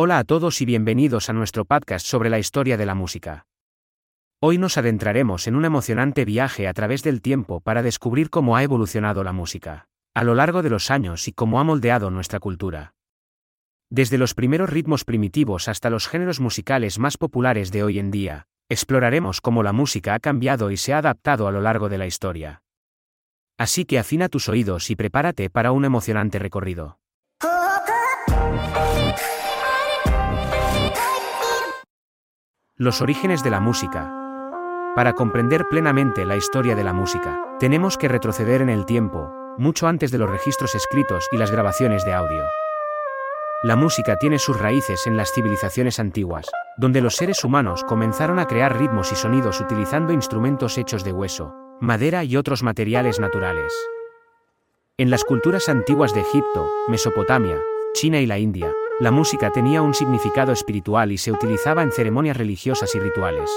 Hola a todos y bienvenidos a nuestro podcast sobre la historia de la música. Hoy nos adentraremos en un emocionante viaje a través del tiempo para descubrir cómo ha evolucionado la música, a lo largo de los años y cómo ha moldeado nuestra cultura. Desde los primeros ritmos primitivos hasta los géneros musicales más populares de hoy en día, exploraremos cómo la música ha cambiado y se ha adaptado a lo largo de la historia. Así que afina tus oídos y prepárate para un emocionante recorrido. Los orígenes de la música. Para comprender plenamente la historia de la música, tenemos que retroceder en el tiempo, mucho antes de los registros escritos y las grabaciones de audio. La música tiene sus raíces en las civilizaciones antiguas, donde los seres humanos comenzaron a crear ritmos y sonidos utilizando instrumentos hechos de hueso, madera y otros materiales naturales. En las culturas antiguas de Egipto, Mesopotamia, China y la India, la música tenía un significado espiritual y se utilizaba en ceremonias religiosas y rituales.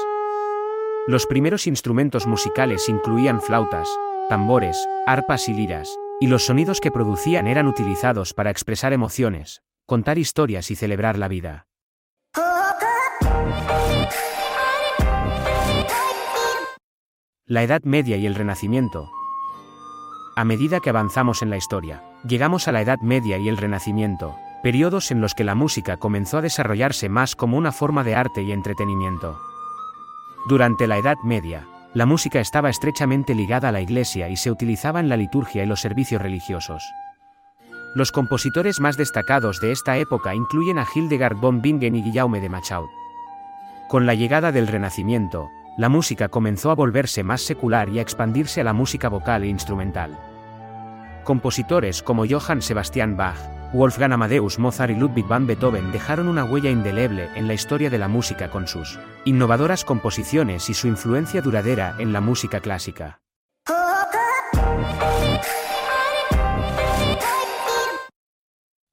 Los primeros instrumentos musicales incluían flautas, tambores, arpas y liras, y los sonidos que producían eran utilizados para expresar emociones, contar historias y celebrar la vida. La Edad Media y el Renacimiento. A medida que avanzamos en la historia, llegamos a la Edad Media y el Renacimiento, periodos en los que la música comenzó a desarrollarse más como una forma de arte y entretenimiento. Durante la Edad Media, la música estaba estrechamente ligada a la iglesia y se utilizaba en la liturgia y los servicios religiosos. Los compositores más destacados de esta época incluyen a Hildegard von Bingen y Guillaume de Machaut. Con la llegada del Renacimiento, la música comenzó a volverse más secular y a expandirse a la música vocal e instrumental. Compositores como Johann Sebastian Bach, Wolfgang Amadeus Mozart y Ludwig van Beethoven dejaron una huella indeleble en la historia de la música con sus innovadoras composiciones y su influencia duradera en la música clásica.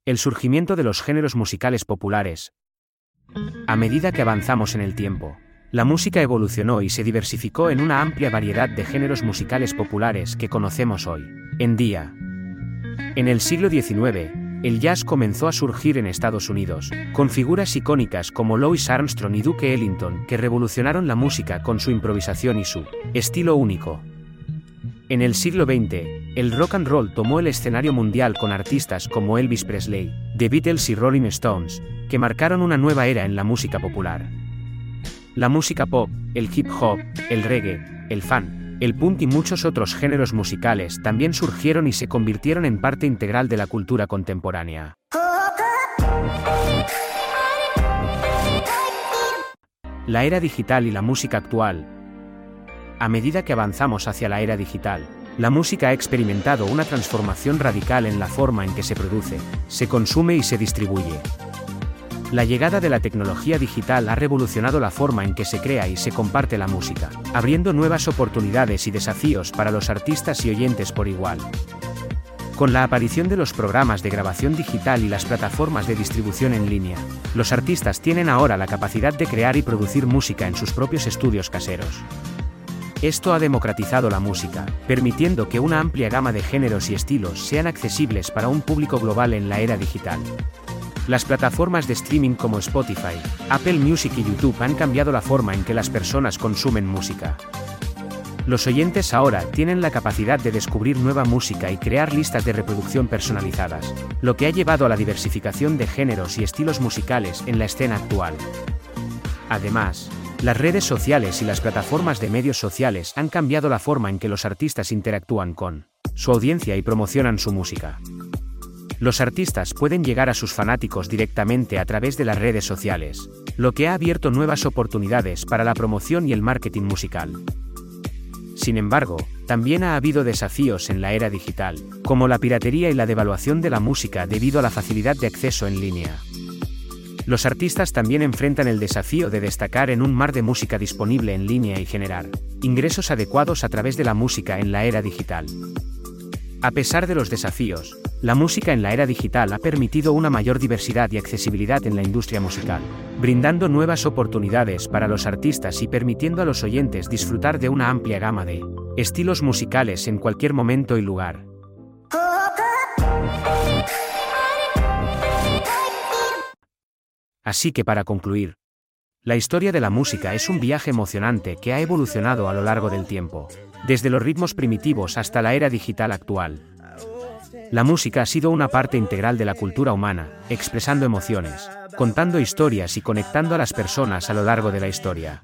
El surgimiento de los géneros musicales populares. A medida que avanzamos en el tiempo, la música evolucionó y se diversificó en una amplia variedad de géneros musicales populares que conocemos hoy en día. En el siglo XIX, el jazz comenzó a surgir en Estados Unidos, con figuras icónicas como Louis Armstrong y Duke Ellington que revolucionaron la música con su improvisación y su estilo único. En el siglo XX, el rock and roll tomó el escenario mundial con artistas como Elvis Presley, The Beatles y Rolling Stones, que marcaron una nueva era en la música popular. La música pop, el hip hop, el reggae, el fan, el punk y muchos otros géneros musicales también surgieron y se convirtieron en parte integral de la cultura contemporánea. La era digital y la música actual, a medida que avanzamos hacia la era digital, la música ha experimentado una transformación radical en la forma en que se produce, se consume y se distribuye. La llegada de la tecnología digital ha revolucionado la forma en que se crea y se comparte la música, abriendo nuevas oportunidades y desafíos para los artistas y oyentes por igual. Con la aparición de los programas de grabación digital y las plataformas de distribución en línea, los artistas tienen ahora la capacidad de crear y producir música en sus propios estudios caseros. Esto ha democratizado la música, permitiendo que una amplia gama de géneros y estilos sean accesibles para un público global en la era digital. Las plataformas de streaming como Spotify, Apple Music y YouTube han cambiado la forma en que las personas consumen música. Los oyentes ahora tienen la capacidad de descubrir nueva música y crear listas de reproducción personalizadas, lo que ha llevado a la diversificación de géneros y estilos musicales en la escena actual. Además, las redes sociales y las plataformas de medios sociales han cambiado la forma en que los artistas interactúan con su audiencia y promocionan su música. Los artistas pueden llegar a sus fanáticos directamente a través de las redes sociales, lo que ha abierto nuevas oportunidades para la promoción y el marketing musical. Sin embargo, también ha habido desafíos en la era digital, como la piratería y la devaluación de la música debido a la facilidad de acceso en línea los artistas también enfrentan el desafío de destacar en un mar de música disponible en línea y generar ingresos adecuados a través de la música en la era digital. A pesar de los desafíos, la música en la era digital ha permitido una mayor diversidad y accesibilidad en la industria musical, brindando nuevas oportunidades para los artistas y permitiendo a los oyentes disfrutar de una amplia gama de estilos musicales en cualquier momento y lugar. Así que para concluir, la historia de la música es un viaje emocionante que ha evolucionado a lo largo del tiempo, desde los ritmos primitivos hasta la era digital actual. La música ha sido una parte integral de la cultura humana, expresando emociones, contando historias y conectando a las personas a lo largo de la historia.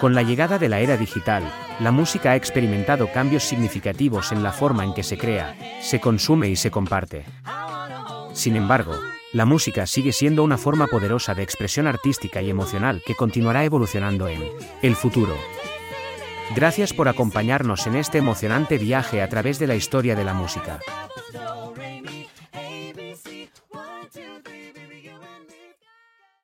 Con la llegada de la era digital, la música ha experimentado cambios significativos en la forma en que se crea, se consume y se comparte. Sin embargo, la música sigue siendo una forma poderosa de expresión artística y emocional que continuará evolucionando en el futuro. Gracias por acompañarnos en este emocionante viaje a través de la historia de la música. so